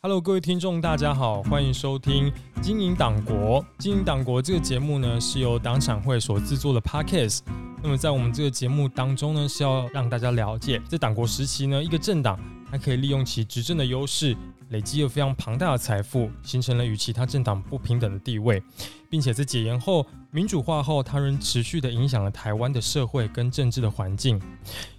Hello，各位听众，大家好，欢迎收听《经营党国》。《经营党国》这个节目呢，是由党产会所制作的 Podcast。那么在我们这个节目当中呢，是要让大家了解，在党国时期呢，一个政党还可以利用其执政的优势，累积了非常庞大的财富，形成了与其他政党不平等的地位，并且在解严后、民主化后，它仍持续的影响了台湾的社会跟政治的环境。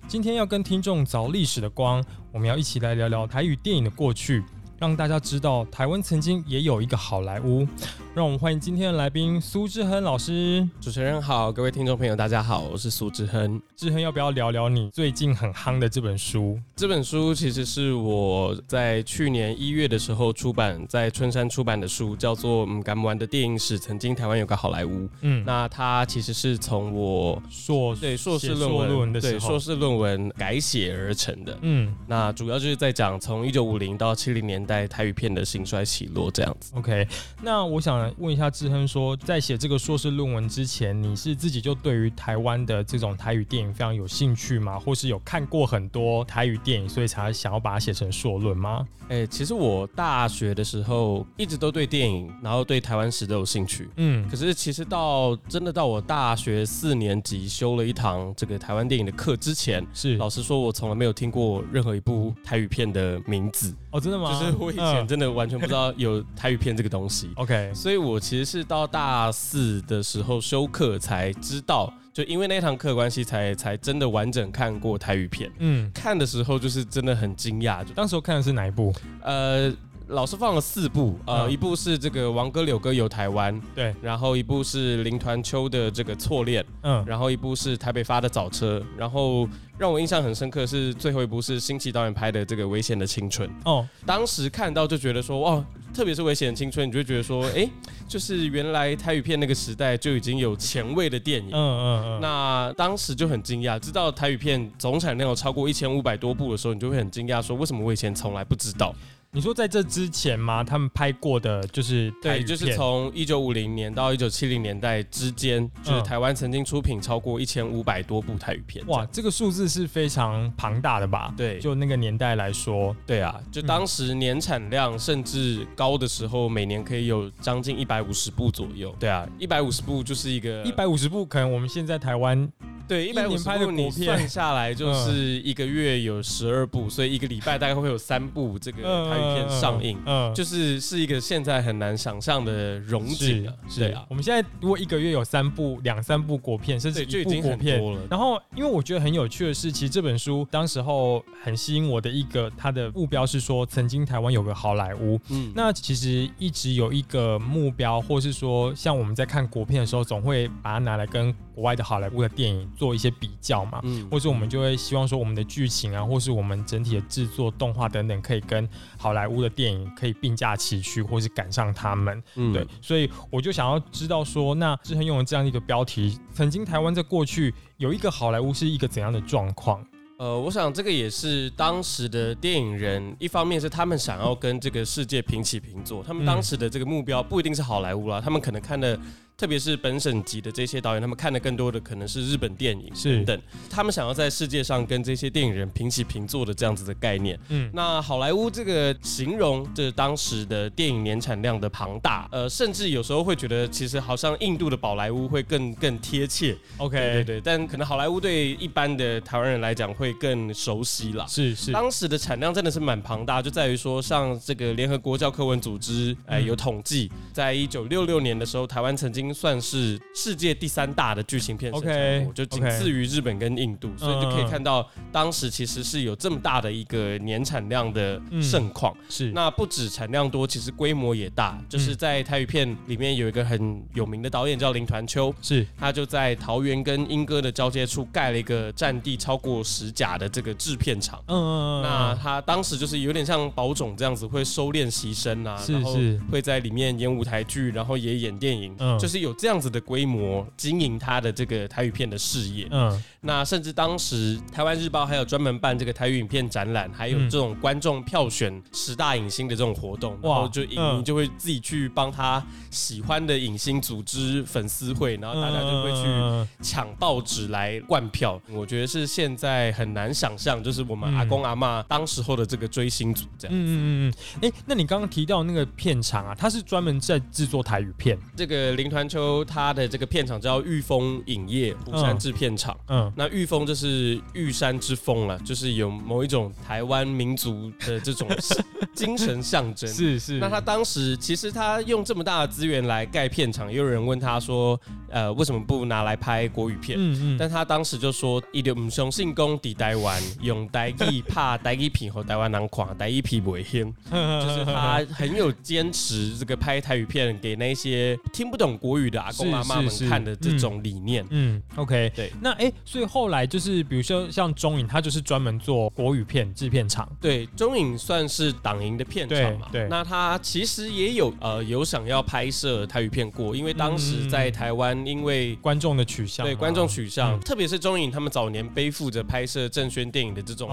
今天要跟听众凿历史的光，我们要一起来聊聊台语电影的过去。让大家知道台湾曾经也有一个好莱坞。让我们欢迎今天的来宾苏志亨老师。主持人好，各位听众朋友，大家好，我是苏志亨。志亨要不要聊聊你最近很夯的这本书？这本书其实是我在去年一月的时候出版在春山出版的书，叫做《嗯敢不玩的电影史》。曾经台湾有个好莱坞。嗯，那它其实是从我硕对硕士论文的对硕士论文改写而成的。嗯，那主要就是在讲从一九五零到七零年。代台语片的兴衰起落这样子。OK，那我想问一下志亨，说在写这个硕士论文之前，你是自己就对于台湾的这种台语电影非常有兴趣吗？或是有看过很多台语电影，所以才想要把它写成硕论吗？哎，其实我大学的时候一直都对电影，然后对台湾史都有兴趣。嗯，可是其实到真的到我大学四年级修了一堂这个台湾电影的课之前，是老实说，我从来没有听过任何一部台语片的名字。哦，真的吗？就是。我以前真的完全不知道有台语片这个东西。OK，所以我其实是到大四的时候休课才知道，就因为那堂课关系，才才真的完整看过台语片。嗯，看的时候就是真的很惊讶。就当时候看的是哪一部？呃。老师放了四部，呃，一部是这个王哥柳哥游台湾，对，然后一部是林团秋的这个错恋，嗯，然后一部是台北发的早车，然后让我印象很深刻是最后一部是新奇导演拍的这个危险的青春，哦，当时看到就觉得说哇，特别是危险的青春，你就觉得说，哎，就是原来台语片那个时代就已经有前卫的电影，嗯嗯嗯，那当时就很惊讶，知道台语片总产量有超过一千五百多部的时候，你就会很惊讶说，为什么我以前从来不知道。你说在这之前吗？他们拍过的就是对，就是从一九五零年到一九七零年代之间，就是台湾曾经出品超过一千五百多部台语片。哇，这个数字是非常庞大的吧？对，就那个年代来说，对啊，就当时年产量甚至高的时候，每年可以有将近一百五十部左右。对啊，一百五十部就是一个一百五十部，可能我们现在台湾。对，一百五十部你算下来就是一个月有十二部，所以一个礼拜大概会有三部这个台语片上映，嗯，就是是一个现在很难想象的荣景啊。是啊，我们现在如果一个月有三部、两三部国片，甚至一部国片了，然后因为我觉得很有趣的是，其实这本书当时候很吸引我的一个，它的目标是说，曾经台湾有个好莱坞，嗯，那其实一直有一个目标，或是说像我们在看国片的时候，总会把它拿来跟国外的好莱坞的电影。做一些比较嘛，嗯，或者我们就会希望说我们的剧情啊，或是我们整体的制作、动画等等，可以跟好莱坞的电影可以并驾齐驱，或是赶上他们，嗯，对，所以我就想要知道说，那志恒用了这样一个标题，曾经台湾在过去有一个好莱坞是一个怎样的状况？呃，我想这个也是当时的电影人，一方面是他们想要跟这个世界平起平坐，他们当时的这个目标不一定是好莱坞啦，他们可能看的。特别是本省级的这些导演，他们看的更多的可能是日本电影等等，他们想要在世界上跟这些电影人平起平坐的这样子的概念。嗯，那好莱坞这个形容，这当时的电影年产量的庞大，呃，甚至有时候会觉得，其实好像印度的宝莱坞会更更贴切。OK，对对，但可能好莱坞对一般的台湾人来讲会更熟悉了。是是，当时的产量真的是蛮庞大，就在于说，像这个联合国教科文组织，哎，有统计，在一九六六年的时候，台湾曾经。算是世界第三大的剧情片生产国，就仅次于日本跟印度，所以就可以看到当时其实是有这么大的一个年产量的盛况。是，那不止产量多，其实规模也大。就是在台语片里面有一个很有名的导演叫林团秋，是他就在桃园跟莺歌的交接处盖了一个占地超过十甲的这个制片厂。嗯嗯嗯。那他当时就是有点像宝冢这样子，会收练习生啊，然后会在里面演舞台剧，然后也演电影，就是。有这样子的规模经营他的这个台语片的事业。嗯，那甚至当时台湾日报还有专门办这个台语影片展览，还有这种观众票选十大影星的这种活动，然后就影迷就会自己去帮他喜欢的影星组织粉丝会，然后大家就会去抢报纸来灌票。我觉得是现在很难想象，就是我们阿公阿妈当时候的这个追星族这样。嗯嗯嗯嗯。哎，那你刚刚提到那个片场啊，它是专门在制作台语片。这个林团秋他的这个片场叫玉峰影业釜山制片厂。嗯。那玉峰就是玉山之峰了，就是有某一种台湾民族的这种精神象征。是是。那他当时其实他用这么大的资源来盖片场，也有人问他说，呃，为什么不拿来拍国语片？嗯嗯。但他当时就说，一点唔相信功抵台湾，用台语怕台语片和台湾人看，台语片不会香。就是他很有坚持这个拍台语片给那些听不懂国语的阿公阿妈们看的这种理念。嗯，OK，对。那哎，所以后来就是比如说像中影，他就是专门做国语片制片厂。对，中影算是党营的片厂嘛。对。那他其实也有呃有想要拍摄台语片过，因为当时在台湾，因为观众的取向，对观众取向，特别是中影他们早年背负着拍摄正宣电影的这种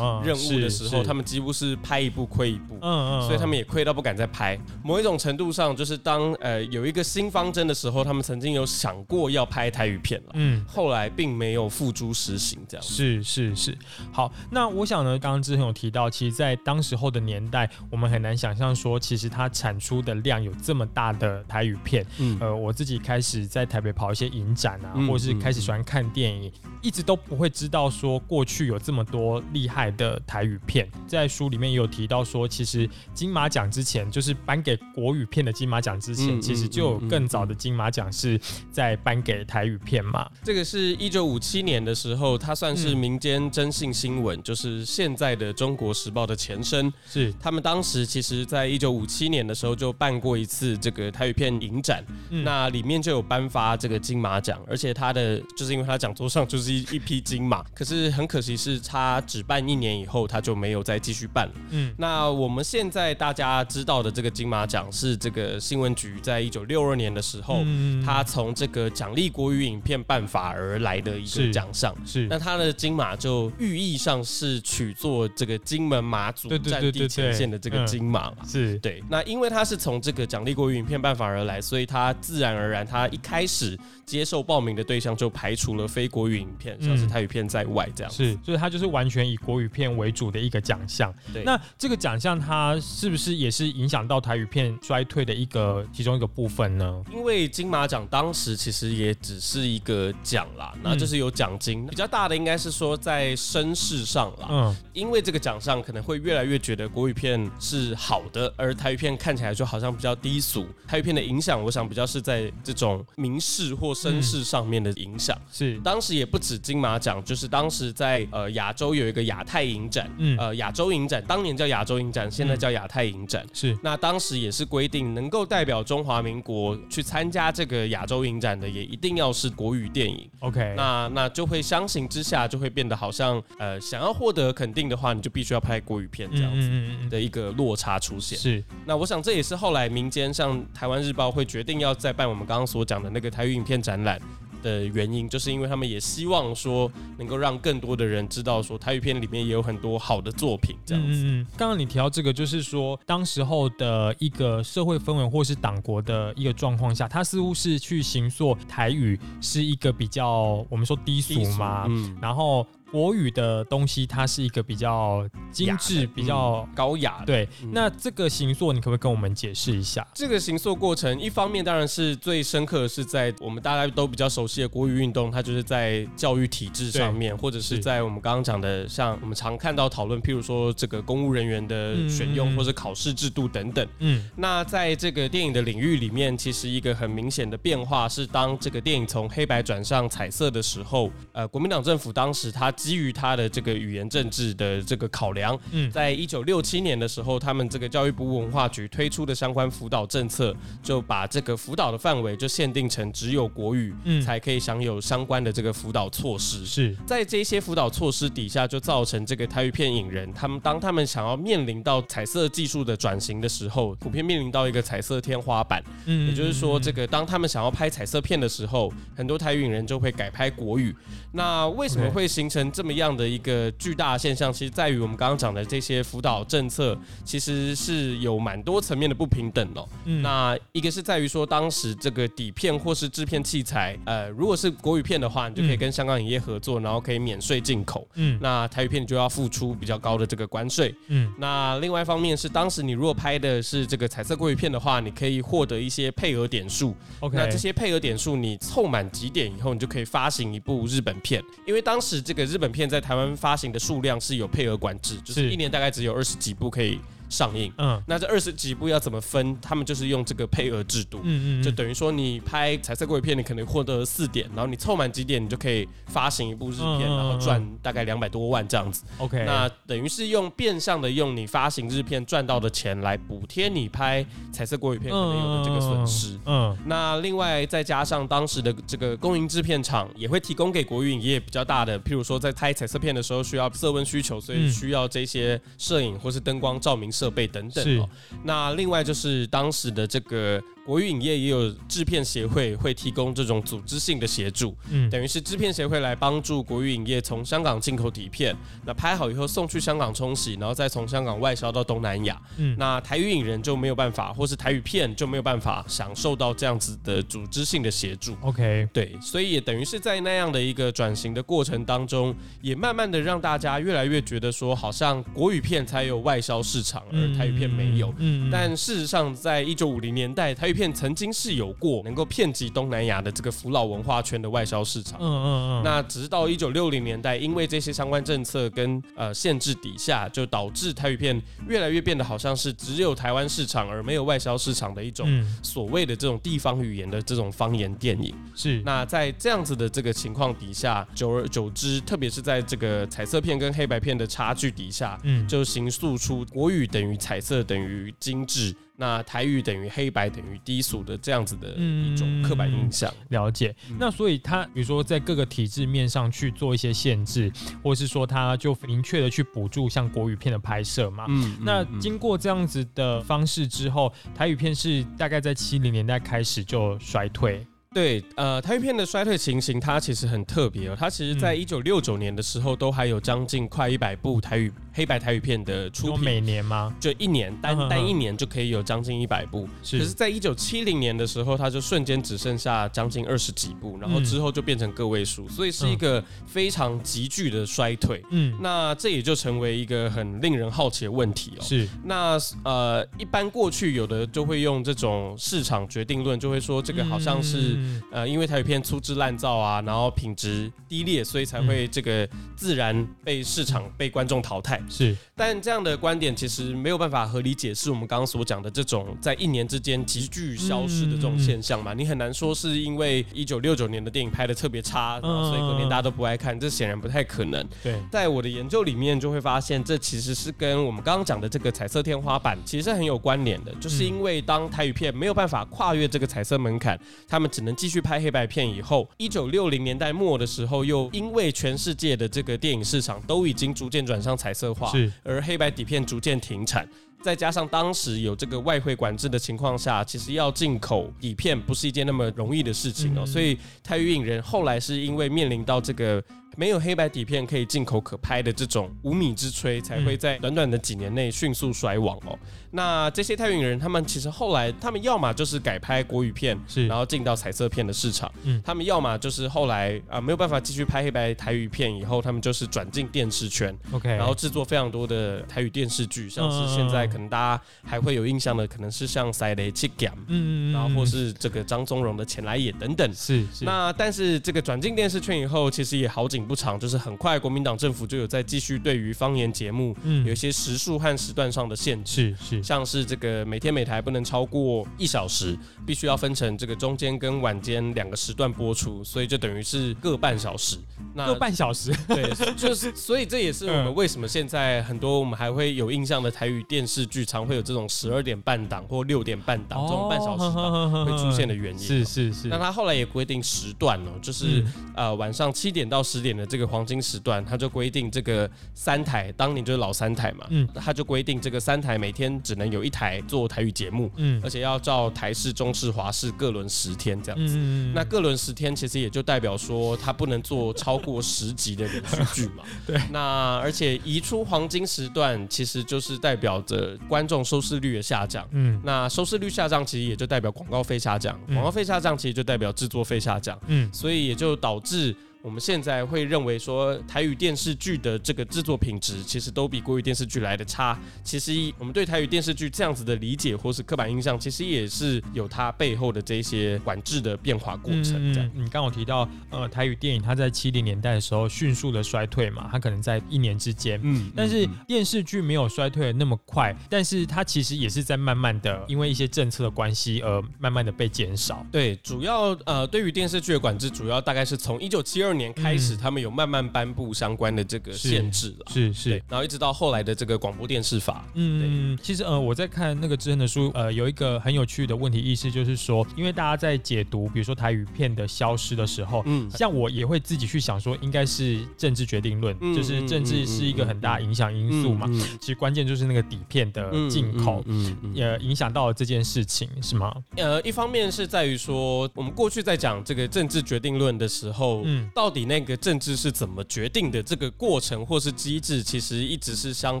任务的时候，他们几乎是拍一部亏一部。嗯嗯。所以他们也亏到不敢再拍。某一种程度上，就是当呃有一个新方针的时候，他们曾经有想过要拍台语片了。嗯，后来并没有付诸实行。这样是是是。好，那我想呢，刚刚之前有提到，其实，在当时候的年代，我们很难想象说，其实它产出的量有这么大的台语片。嗯，呃，我自己开始在台北跑一些影展啊，或是开始喜欢看电影，一直都不会知道说过去有这么多厉害的台语片。在书里面也有提到说，其实。金马奖之前，就是颁给国语片的金马奖之前，其实就有更早的金马奖是在颁给台语片嘛。这个是一九五七年的时候，它算是民间征信新闻，就是现在的《中国时报》的前身。是他们当时其实在一九五七年的时候就办过一次这个台语片影展，那里面就有颁发这个金马奖，而且他的就是因为他讲桌上就是一一批金马，可是很可惜是他只办一年以后他就没有再继续办了。嗯，那我们现在。大家知道的这个金马奖是这个新闻局在一九六二年的时候，他从这个奖励国语影片办法而来的一个奖项。是，那他的金马就寓意上是取作这个金门马祖战地前线的这个金马嘛？是对。那因为他是从这个奖励国语影片办法而来，所以他自然而然，他一开始接受报名的对象就排除了非国语影片，像是台语片在外这样。是，所以他就是完全以国语片为主的一个奖项。对，那这个奖项它。是不是也是影响到台语片衰退的一个其中一个部分呢？因为金马奖当时其实也只是一个奖啦，那就是有奖金，比较大的应该是说在声势上啦。嗯，因为这个奖项可能会越来越觉得国语片是好的，而台语片看起来就好像比较低俗。台语片的影响，我想比较是在这种名士或声势上面的影响。是，当时也不止金马奖，就是当时在呃亚洲有一个亚太影展，嗯，呃亚洲影展当年叫亚洲影展，现在叫亚。亚太影展是，那当时也是规定，能够代表中华民国去参加这个亚洲影展的，也一定要是国语电影。OK，那那就会相形之下，就会变得好像，呃，想要获得肯定的话，你就必须要拍国语片这样子的一个落差出现。是，那我想这也是后来民间像台湾日报会决定要再办我们刚刚所讲的那个台语影片展览。的原因，就是因为他们也希望说，能够让更多的人知道说，台语片里面也有很多好的作品这样子。嗯嗯。刚刚你提到这个，就是说，当时候的一个社会氛围或是党国的一个状况下，他似乎是去行塑台语是一个比较我们说低俗嘛，嗯，然后。国语的东西，它是一个比较精致、比较高雅。对，那这个行塑，你可不可以跟我们解释一下？这个行塑过程，一方面当然是最深刻的是在我们大家都比较熟悉的国语运动，它就是在教育体制上面，或者是在我们刚刚讲的，像我们常看到讨论，譬如说这个公务人员的选用或者考试制度等等。嗯，那在这个电影的领域里面，其实一个很明显的变化是，当这个电影从黑白转上彩色的时候，呃，国民党政府当时它。基于他的这个语言政治的这个考量，嗯，在一九六七年的时候，他们这个教育部文化局推出的相关辅导政策，就把这个辅导的范围就限定成只有国语，嗯，才可以享有相关的这个辅导措施。是在这些辅导措施底下，就造成这个台语片影人，他们当他们想要面临到彩色技术的转型的时候，普遍面临到一个彩色天花板。嗯，也就是说，这个当他们想要拍彩色片的时候，很多台语影人就会改拍国语。那为什么会形成这么样的一个巨大现象？其实在于我们刚刚讲的这些辅导政策，其实是有蛮多层面的不平等哦。那一个是在于说，当时这个底片或是制片器材，呃，如果是国语片的话，你就可以跟香港影业合作，然后可以免税进口。嗯，那台语片就要付出比较高的这个关税。嗯，那另外一方面是，当时你如果拍的是这个彩色国语片的话，你可以获得一些配额点数。OK，那这些配额点数你凑满几点以后，你就可以发行一部日本。片，因为当时这个日本片在台湾发行的数量是有配额管制，就是一年大概只有二十几部可以。上映，嗯，那这二十几部要怎么分？他们就是用这个配额制度，嗯嗯，就等于说你拍彩色国语片，你可能获得四点，然后你凑满几点，你就可以发行一部日片，然后赚大概两百多万这样子。OK，那等于是用变相的用你发行日片赚到的钱来补贴你拍彩色国语片可能有的这个损失。嗯，那另外再加上当时的这个公营制片厂也会提供给国语影业比较大的，譬如说在拍彩色片的时候需要色温需求，所以需要这些摄影或是灯光照明。设备等等哦，那另外就是当时的这个。国语影业也有制片协会会提供这种组织性的协助，嗯，等于是制片协会来帮助国语影业从香港进口底片，那拍好以后送去香港冲洗，然后再从香港外销到东南亚，嗯，那台语影人就没有办法，或是台语片就没有办法享受到这样子的组织性的协助。OK，对，所以也等于是在那样的一个转型的过程当中，也慢慢的让大家越来越觉得说，好像国语片才有外销市场，而台语片没有。嗯，但事实上，在一九五零年代，台片曾经是有过能够遍及东南亚的这个扶老文化圈的外销市场，嗯嗯嗯。那直到一九六零年代，因为这些相关政策跟呃限制底下，就导致台语片越来越变得好像是只有台湾市场而没有外销市场的一种所谓的这种地方语言的这种方言电影。是。那在这样子的这个情况底下，久而久之，特别是在这个彩色片跟黑白片的差距底下，嗯，就形塑出国语等于彩色等于精致。那台语等于黑白等于低俗的这样子的一种刻板印象，了解。那所以他比如说在各个体制面上去做一些限制，或是说他就明确的去补助像国语片的拍摄嘛。嗯。那经过这样子的方式之后，台语片是大概在七零年代开始就衰退。对，呃，台语片的衰退情形，它其实很特别哦。它其实在一九六九年的时候，都还有将近快一百部台语。黑白台语片的出品每年吗？就一年单单一年就可以有将近一百部。是，可是，在一九七零年的时候，它就瞬间只剩下将近二十几部，然后之后就变成个位数，所以是一个非常急剧的衰退。嗯，那这也就成为一个很令人好奇的问题哦。是，那呃，一般过去有的就会用这种市场决定论，就会说这个好像是呃，因为台语片粗制滥造啊，然后品质低劣，所以才会这个自然被市场被观众淘汰。是，但这样的观点其实没有办法合理解释我们刚刚所讲的这种在一年之间急剧消失的这种现象嘛？你很难说是因为一九六九年的电影拍的特别差，所以隔年大家都不爱看，这显然不太可能。对，在我的研究里面就会发现，这其实是跟我们刚刚讲的这个彩色天花板其实很有关联的，就是因为当台语片没有办法跨越这个彩色门槛，他们只能继续拍黑白片以后，一九六零年代末的时候，又因为全世界的这个电影市场都已经逐渐转向彩色。是，而黑白底片逐渐停产，再加上当时有这个外汇管制的情况下，其实要进口底片不是一件那么容易的事情哦。所以泰语影人后来是因为面临到这个。没有黑白底片可以进口可拍的这种无米之炊，才会在短短的几年内迅速衰亡哦。那这些泰语人，他们其实后来，他们要么就是改拍国语片，是，然后进到彩色片的市场，嗯，他们要么就是后来啊没有办法继续拍黑白台语片，以后他们就是转进电视圈，OK，然后制作非常多的台语电视剧，像是现在可能大家还会有印象的，可能是像《塞雷七 Gam》，嗯嗯，然后或是这个张宗荣的《前来也》等等，是，那但是这个转进电视圈以后，其实也好景。不长，就是很快国民党政府就有在继续对于方言节目，嗯，有一些时数和时段上的限制，是是，像是这个每天每台不能超过一小时，必须要分成这个中间跟晚间两个时段播出，所以就等于是各半小时。那各半小时，对，就是所以这也是我们为什么现在很多我们还会有印象的台语电视剧，常会有这种十二点半档或六点半档这种半小时会出现的原因。是是是。那他后来也规定时段哦，就是呃晚上七点到十点的这个黄金时段，他就规定这个三台，当年就是老三台嘛，嗯，他就规定这个三台每天只能有一台做台语节目，嗯，而且要照台式、中式、华式各轮十天这样子。那各轮十天其实也就代表说他不能做超过十集的连续剧嘛。对。那而且移出黄金时段，其实就是代表着观众收视率的下降。嗯。那收视率下降，其实也就代表广告费下降。广告费下降，其实就代表制作费下降。嗯。所以也就导致。我们现在会认为说台语电视剧的这个制作品质，其实都比国语电视剧来的差。其实我们对台语电视剧这样子的理解或是刻板印象，其实也是有它背后的这些管制的变化过程。这样，你刚好提到，呃，台语电影它在七零年代的时候迅速的衰退嘛，它可能在一年之间。嗯，但是电视剧没有衰退的那么快，但是它其实也是在慢慢的，因为一些政策的关系而慢慢的被减少。对，主要呃，对于电视剧的管制，主要大概是从一九七二。二年开始，他们有慢慢颁布相关的这个限制了，是是，然后一直到后来的这个广播电视法。嗯，其实呃，我在看那个之恩的书，呃，有一个很有趣的问题意识，就是说，因为大家在解读，比如说台语片的消失的时候，嗯，像我也会自己去想说，应该是政治决定论，就是政治是一个很大影响因素嘛。其实关键就是那个底片的进口，嗯，也影响到了这件事情，是吗？呃，一方面是在于说，我们过去在讲这个政治决定论的时候，嗯。到底那个政治是怎么决定的？这个过程或是机制，其实一直是相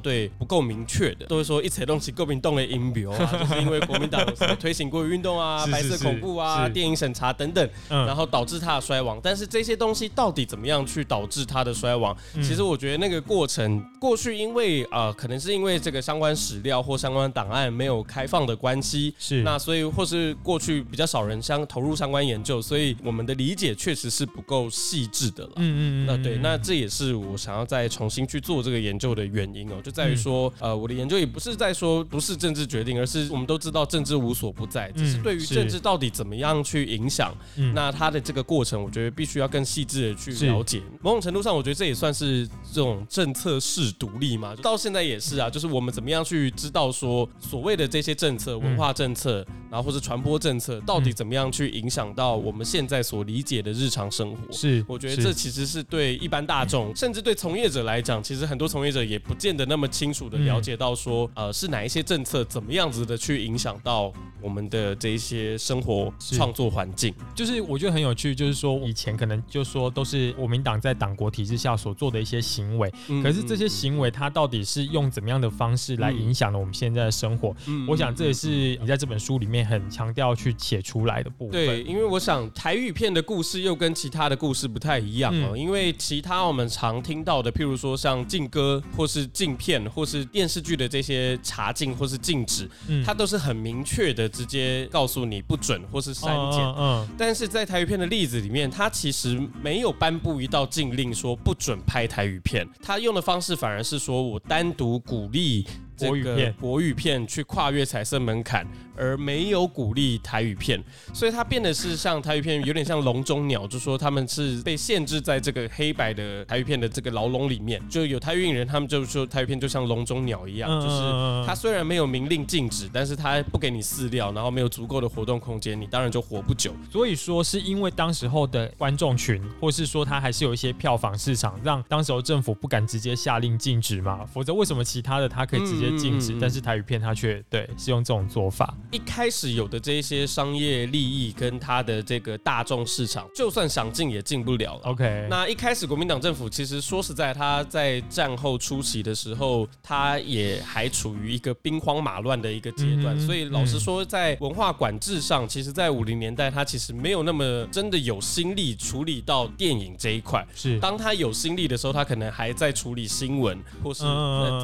对不够明确的。都是说一切东西够民动的音标啊，就是因为国民党推行过运动啊、白色恐怖啊、电影审查等等，然后导致它的衰亡。但是这些东西到底怎么样去导致它的衰亡？其实我觉得那个过程，过去因为呃，可能是因为这个相关史料或相关档案没有开放的关系，是那所以或是过去比较少人相投入相关研究，所以我们的理解确实是不够细。致的了，嗯嗯那对，那这也是我想要再重新去做这个研究的原因哦，就在于说，呃，我的研究也不是在说不是政治决定，而是我们都知道政治无所不在，只是对于政治到底怎么样去影响，那它的这个过程，我觉得必须要更细致的去了解。某种程度上，我觉得这也算是这种政策式独立嘛，到现在也是啊，就是我们怎么样去知道说所谓的这些政策、文化政策，然后或者传播政策，到底怎么样去影响到我们现在所理解的日常生活？是。我。觉得这其实是对一般大众，甚至对从业者来讲，其实很多从业者也不见得那么清楚的了解到说，呃，是哪一些政策怎么样子的去影响到我们的这一些生活创作环境。就是我觉得很有趣，就是说以前可能就说都是国民党在党国体制下所做的一些行为，可是这些行为它到底是用怎么样的方式来影响了我们现在的生活？我想这也是你在这本书里面很强调去写出来的部分。对，因为我想台语片的故事又跟其他的故事不太。一样哦，因为其他我们常听到的，譬如说像禁歌或是禁片或是电视剧的这些查禁或是禁止，它都是很明确的，直接告诉你不准或是删减。嗯，但是在台语片的例子里面，它其实没有颁布一道禁令说不准拍台语片，它用的方式反而是说我单独鼓励。国语片，国语片去跨越彩色门槛，而没有鼓励台语片，所以它变得是像台语片，有点像笼中鸟，就说他们是被限制在这个黑白的台语片的这个牢笼里面。就有台语人，他们就说台语片就像笼中鸟一样，就是它虽然没有明令禁止，但是它不给你饲料，然后没有足够的活动空间，你当然就活不久。所以说，是因为当时候的观众群，或是说它还是有一些票房市场，让当时候政府不敢直接下令禁止嘛？否则为什么其他的它可以直接？禁止，但是台语片它却对是用这种做法。一开始有的这些商业利益跟他的这个大众市场，就算想进也进不了了。OK，那一开始国民党政府其实说实在，他在战后初期的时候，他也还处于一个兵荒马乱的一个阶段。所以老实说，在文化管制上，其实在五零年代，他其实没有那么真的有心力处理到电影这一块。是，当他有心力的时候，他可能还在处理新闻，或是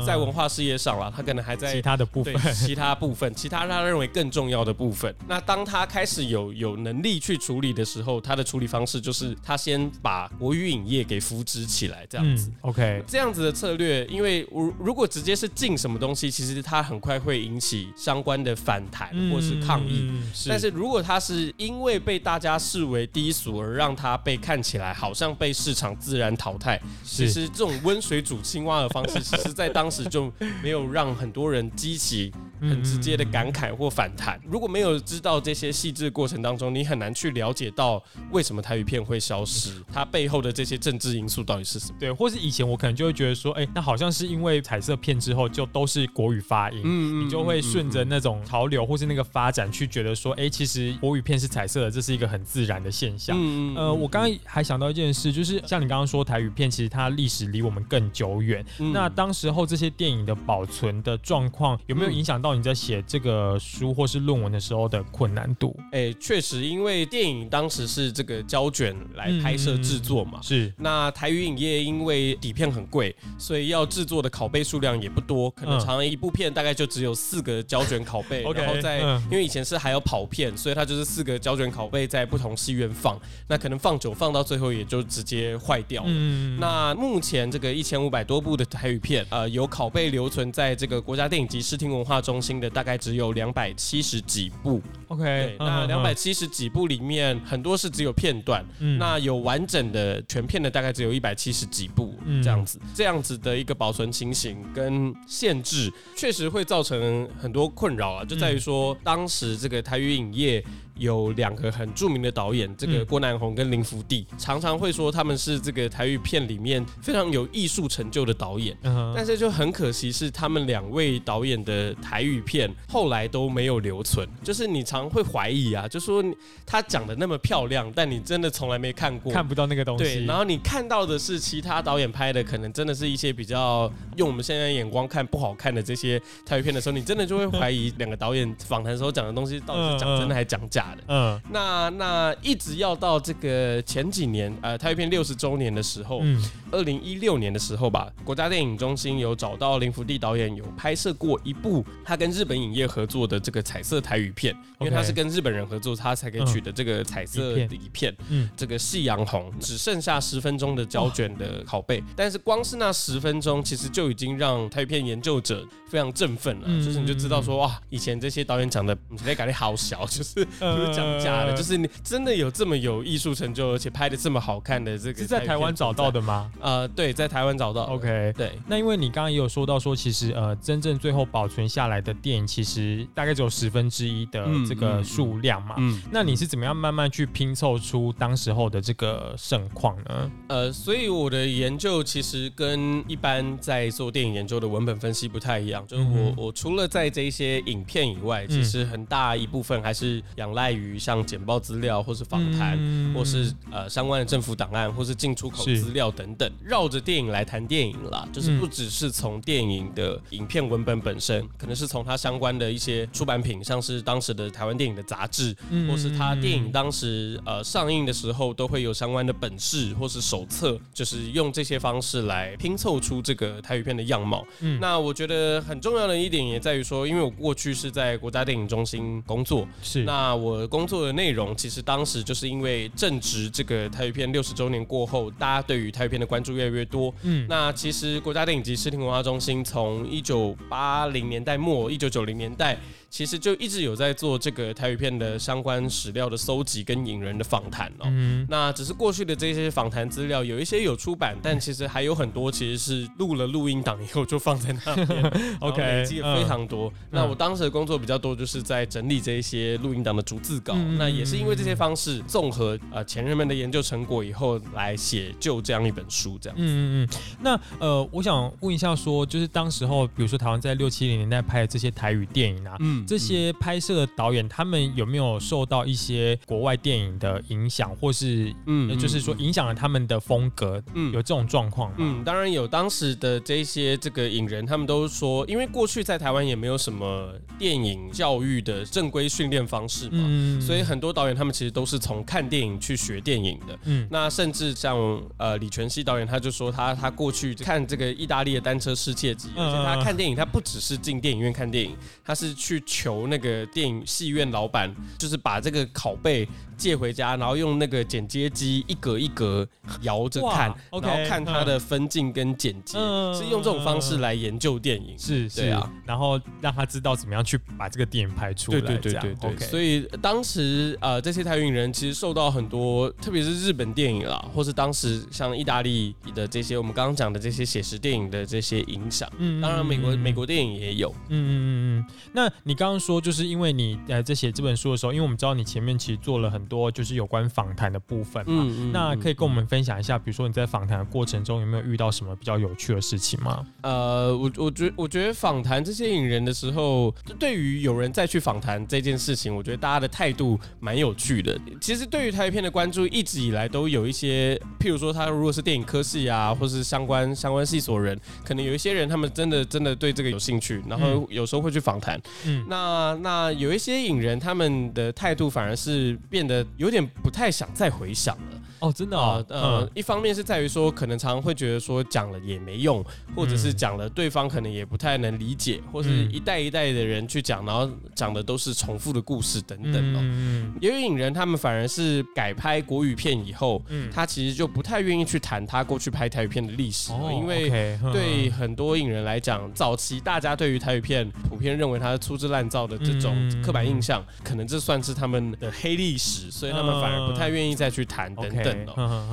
在文化事业上了。他可能还在其他的部分，其他部分，其他他认为更重要的部分。那当他开始有有能力去处理的时候，他的处理方式就是他先把国语影业给扶植起来，这样子。OK，这样子的策略，因为如如果直接是禁什么东西，其实它很快会引起相关的反弹或是抗议。但是如果它是因为被大家视为低俗而让它被看起来好像被市场自然淘汰，其实这种温水煮青蛙的方式，其实在当时就没有让很多人激起很直接的感慨或反弹。如果没有知道这些细致过程当中，你很难去了解到为什么台语片会消失，它背后的这些政治因素到底是什么？对，或是以前我可能就会觉得说，哎，那好像是因为彩色片之后就都是国语发音，嗯你就会顺着那种潮流或是那个发展去觉得说，哎，其实国语片是彩色的，这是一个很自然的现象。嗯呃，我刚刚还想到一件事，就是像你刚刚说台语片，其实它历史离我们更久远。那当时候这些电影的保存的状况，有没有影响到你在写这个书或是论文的时候的困难度？哎，确实，因为电影当时是这个胶卷来拍摄制作嘛，是。那台语影业因为底片很贵，所以要制作的拷贝数量也不多，可能常常一部片大概就只有四个胶卷拷贝，然后在因为以前是还有跑片，所以它就是四个胶卷拷贝在不同戏院放，那可能放久放到最后也就直接坏掉了。那目前这个一千五百多部的台语片，呃，有拷贝留存在这个国家电影及视听文化中心的大概只有两百七十几部。OK，那两百七十几部里面很多是只有片段，那有完整的全片的大概只有一百七十几部这样子，这样子的一个保存情形跟限制，确实会造成很多困扰啊，就在于说当时这个台语影业。有两个很著名的导演，这个郭南红跟林福地，常常会说他们是这个台语片里面非常有艺术成就的导演。但是就很可惜是他们两位导演的台语片后来都没有留存。就是你常会怀疑啊，就说他讲的那么漂亮，但你真的从来没看过，看不到那个东西。对，然后你看到的是其他导演拍的，可能真的是一些比较用我们现在眼光看不好看的这些台语片的时候，你真的就会怀疑两个导演访谈时候讲的东西到底是讲真的还是讲假。嗯，那那一直要到这个前几年，呃，台语片六十周年的时候，嗯，二零一六年的时候吧，国家电影中心有找到林福地导演有拍摄过一部他跟日本影业合作的这个彩色台语片，因为他是跟日本人合作，他才可以取得这个彩色的一片，嗯，这个夕阳红只剩下十分钟的胶卷的拷贝，但是光是那十分钟，其实就已经让台语片研究者非常振奋了，就是你就知道说哇，以前这些导演讲的，你在感觉好小，就是。不是讲假的，就是你真的有这么有艺术成就，而且拍的这么好看的这个是在台湾找到的吗？呃，对，在台湾找到。OK，对。那因为你刚刚也有说到说，其实呃，真正最后保存下来的电影，其实大概只有十分之一的这个数量嘛。嗯。那你是怎么样慢慢去拼凑出当时候的这个盛况呢？呃，所以我的研究其实跟一般在做电影研究的文本分析不太一样，就是我我除了在这些影片以外，其实很大一部分还是仰赖。于像简报资料，或是访谈，或是呃相关的政府档案，或是进出口资料等等，绕着电影来谈电影啦。就是不只是从电影的影片文本本身，可能是从它相关的一些出版品，像是当时的台湾电影的杂志，或是它电影当时呃上映的时候都会有相关的本事或是手册，就是用这些方式来拼凑出这个台语片的样貌。那我觉得很重要的一点也在于说，因为我过去是在国家电影中心工作，是那我。工作的内容其实当时就是因为正值这个台语片六十周年过后，大家对于台语片的关注越来越多。嗯，那其实国家电影及视听文化中心从一九八零年代末一九九零年代。其实就一直有在做这个台语片的相关史料的搜集跟引人的访谈哦。那只是过去的这些访谈资料有一些有出版，但其实还有很多其实是录了录音档以后就放在那边。OK，累积了非常多。那我当时的工作比较多，就是在整理这一些录音档的逐字稿。那也是因为这些方式综合呃前人们的研究成果以后来写就这样一本书这样。嗯嗯嗯。那呃，我想问一下，说就是当时候，比如说台湾在六七零年代拍的这些台语电影啊。嗯，这些拍摄的导演他们有没有受到一些国外电影的影响，或是嗯，就是说影响了他们的风格？嗯，有这种状况吗？嗯，当然有。当时的这些这个影人，他们都说，因为过去在台湾也没有什么电影教育的正规训练方式嘛，所以很多导演他们其实都是从看电影去学电影的。嗯，那甚至像呃李全熙导演，他就说他他过去看这个意大利的单车世界级，而且他看电影，他不只是进电影院看电影，他是去求那个电影戏院老板，就是把这个拷贝。借回家，然后用那个剪接机一格一格摇着看，然后看他的分镜跟剪接，是用这种方式来研究电影。是，是啊，然后让他知道怎么样去把这个电影拍出来。对对对对对。所以当时呃，这些台语人其实受到很多，特别是日本电影啦，或是当时像意大利的这些我们刚刚讲的这些写实电影的这些影响。嗯。当然，美国美国电影也有。嗯嗯嗯嗯。那你刚刚说，就是因为你呃在写这本书的时候，因为我们知道你前面其实做了很。多就是有关访谈的部分嘛，嗯那可以跟我们分享一下，比如说你在访谈的过程中有没有遇到什么比较有趣的事情吗？呃，我我觉我觉得访谈这些影人的时候，对于有人再去访谈这件事情，我觉得大家的态度蛮有趣的。其实对于台片的关注一直以来都有一些，譬如说他如果是电影科系啊，或是相关相关系所人，可能有一些人他们真的真的对这个有兴趣，然后有时候会去访谈。嗯，那那有一些影人他们的态度反而是变得。有点不太想再回想了。哦，真的啊，呃，一方面是在于说，可能常常会觉得说讲了也没用，或者是讲了对方可能也不太能理解，或是一代一代的人去讲，然后讲的都是重复的故事等等哦。嗯有影人他们反而是改拍国语片以后，嗯，他其实就不太愿意去谈他过去拍台语片的历史，因为对很多影人来讲，早期大家对于台语片普遍认为它是粗制滥造的这种刻板印象，可能这算是他们的黑历史，所以他们反而不太愿意再去谈等等。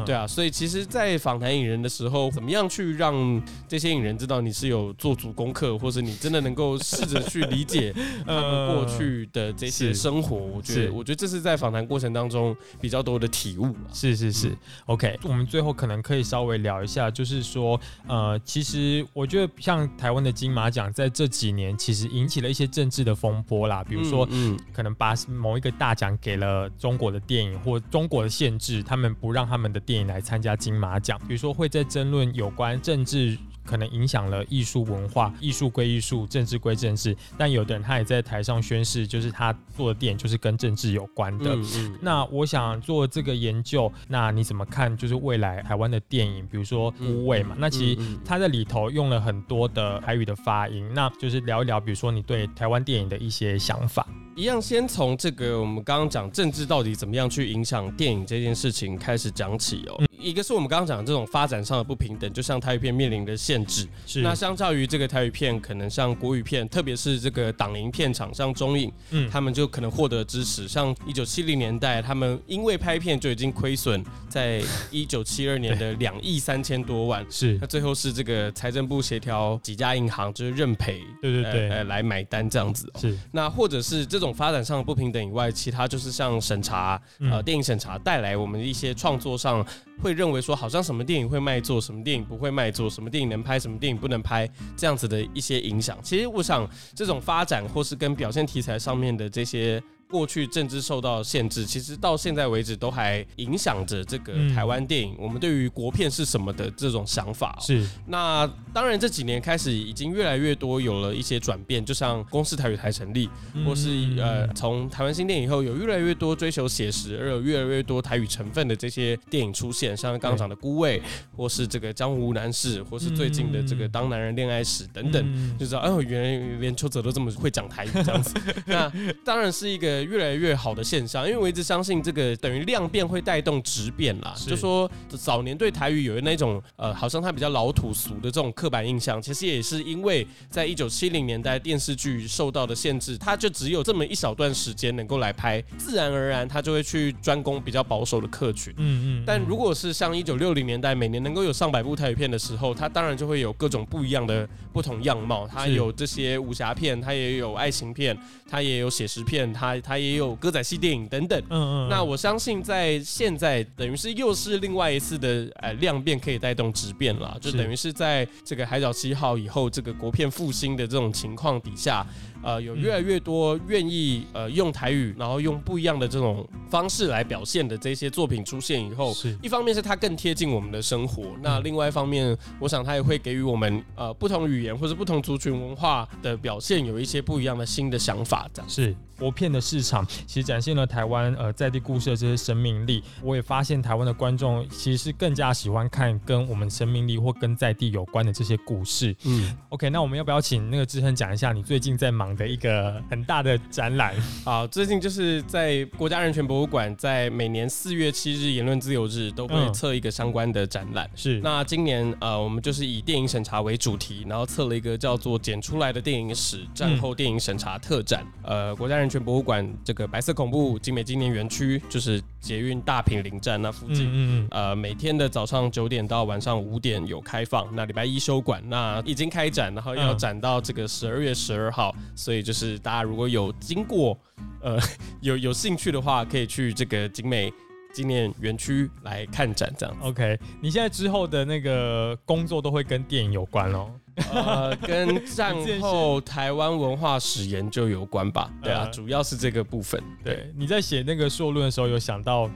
对啊，所以其实，在访谈影人的时候，怎么样去让这些影人知道你是有做足功课，或者你真的能够试着去理解 他们过去的这些生活？我觉得，我觉得这是在访谈过程当中比较多的体悟。是是是，OK。我们最后可能可以稍微聊一下，就是说，呃，其实我觉得像台湾的金马奖在这几年其实引起了一些政治的风波啦，比如说，嗯，可能把某一个大奖给了中国的电影或中国的限制，他们。不让他们的电影来参加金马奖，比如说会在争论有关政治。可能影响了艺术文化，艺术归艺术，政治归政治。但有的人他也在台上宣誓，就是他做的电影就是跟政治有关的。那我想做这个研究，那你怎么看？就是未来台湾的电影，比如说《无畏》嘛，那其实他在里头用了很多的台语的发音。那就是聊一聊，比如说你对台湾电影的一些想法。一样，先从这个我们刚刚讲政治到底怎么样去影响电影这件事情开始讲起哦。一个是我们刚刚讲的这种发展上的不平等，就像台语片面临的限制。是。那相较于这个台语片，可能像国语片，特别是这个党营片厂，像中影，嗯，他们就可能获得支持。像一九七零年代，他们因为拍片就已经亏损，在一九七二年的 两亿三千多万。是。那最后是这个财政部协调几家银行，就是认赔，对对对，呃，来买单这样子。是。那或者是这种发展上的不平等以外，其他就是像审查，呃，电影审查带来我们一些创作上。会认为说，好像什么电影会卖座，什么电影不会卖座，什么电影能拍，什么电影不能拍，这样子的一些影响。其实，我想这种发展或是跟表现题材上面的这些。过去政治受到限制，其实到现在为止都还影响着这个台湾电影。我们对于国片是什么的这种想法，是那当然这几年开始已经越来越多有了一些转变，就像公司台语台成立，或是呃从台湾新电影以后有越来越多追求写实而有越来越多台语成分的这些电影出现，像刚刚讲的《孤味》，或是这个《江湖无难事》，或是最近的这个《当男人恋爱时》等等，就知道哎，原来连邱泽都这么会讲台语这样子。那当然是一个。越来越好的现象，因为我一直相信这个等于量变会带动质变啦。就说早年对台语有那种呃，好像它比较老土俗的这种刻板印象，其实也是因为在一九七零年代电视剧受到的限制，它就只有这么一小段时间能够来拍，自然而然它就会去专攻比较保守的客群。嗯嗯。但如果是像一九六零年代每年能够有上百部台语片的时候，它当然就会有各种不一样的不同样貌。它有这些武侠片，它也有爱情片，它也有写实片，它它。也有歌仔戏电影等等，嗯嗯，那我相信在现在等于是又是另外一次的呃量变可以带动质变了，就等于是在这个海角七号以后，这个国片复兴的这种情况底下。呃有越来越多愿意呃用台语，然后用不一样的这种方式来表现的这些作品出现以后，是一方面是它更贴近我们的生活，那另外一方面，我想它也会给予我们呃不同语言或者不同族群文化的表现有一些不一样的新的想法，这样是。国片的市场其实展现了台湾呃在地故事的这些生命力。我也发现台湾的观众其实是更加喜欢看跟我们生命力或跟在地有关的这些故事。嗯，OK，那我们要不要请那个志恒讲一下你最近在忙的一个很大的展览？好，最近就是在国家人权博物馆，在每年四月七日言论自由日都会测一个相关的展览。是，那今年呃我们就是以电影审查为主题，然后测了一个叫做“剪出来的电影史”战后电影审查特展。呃，国家人。权博物馆这个白色恐怖精美纪念园区，就是捷运大平林站那附近。嗯嗯呃，每天的早上九点到晚上五点有开放，那礼拜一休馆。那已经开展，然后要展到这个十二月十二号。所以就是大家如果有经过，呃，有有兴趣的话，可以去这个景美纪念园区来看展。这样。OK，你现在之后的那个工作都会跟电影有关哦。呃，跟战后台湾文化史研究有关吧？对啊，主要是这个部分。对，你在写那个硕论的时候，有想到？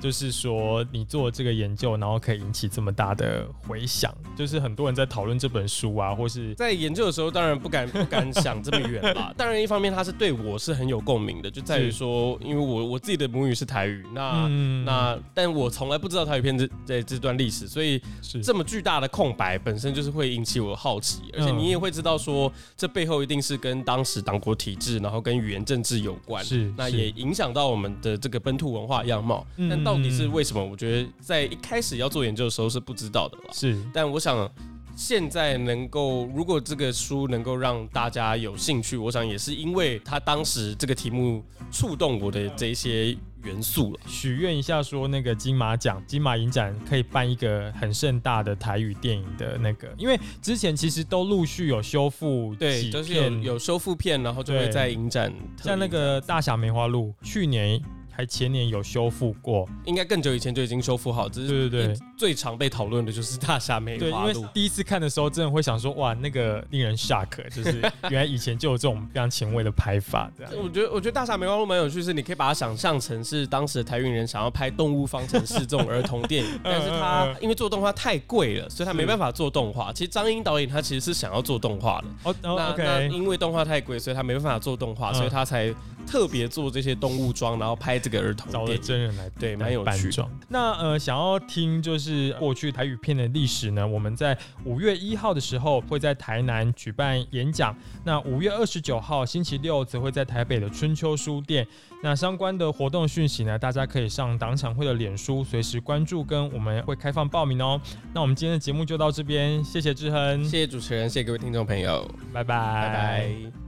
就是说，你做这个研究，然后可以引起这么大的回响，就是很多人在讨论这本书啊，或是在研究的时候，当然不敢不敢 想这么远吧。当然，一方面它是对我是很有共鸣的，就在于说，因为我我自己的母语是台语，那那，但我从来不知道台语片这这这段历史，所以这么巨大的空白本身就是会引起我的好奇，而且你也会知道说，这背后一定是跟当时党国体制，然后跟语言政治有关，是那也影响到我们的这个本土文化样貌，但到。到底是为什么？我觉得在一开始要做研究的时候是不知道的了。是，但我想现在能够，如果这个书能够让大家有兴趣，我想也是因为他当时这个题目触动我的这些元素了。许愿一下，说那个金马奖、金马影展可以办一个很盛大的台语电影的那个，因为之前其实都陆续有修复，对，都是有有修复片，然后就会在影展，像那个大侠梅花鹿，去年。还前年有修复过，应该更久以前就已经修复好。只是对对对，最常被讨论的就是大虾梅花鹿。第一次看的时候，真的会想说，哇，那个令人 shock，就是 原来以前就有这种非常前卫的拍法。这样，我觉得我觉得大虾梅花鹿蛮有趣，是你可以把它想象成是当时的台运人想要拍《动物方程式》这种儿童电影，但是他因为做动画太贵了，所以他没办法做动画。其实张英导演他其实是想要做动画的，哦，那那因为动画太贵，所以他没办法做动画，所以他才。特别做这些动物装，然后拍这个儿童找了真人来对，蛮有趣。那呃，想要听就是过去台语片的历史呢？我们在五月一号的时候会在台南举办演讲，那五月二十九号星期六则会在台北的春秋书店。那相关的活动讯息呢，大家可以上党产会的脸书随时关注，跟我们会开放报名哦。那我们今天的节目就到这边，谢谢志恒，谢谢主持人，谢谢各位听众朋友，拜拜，拜拜。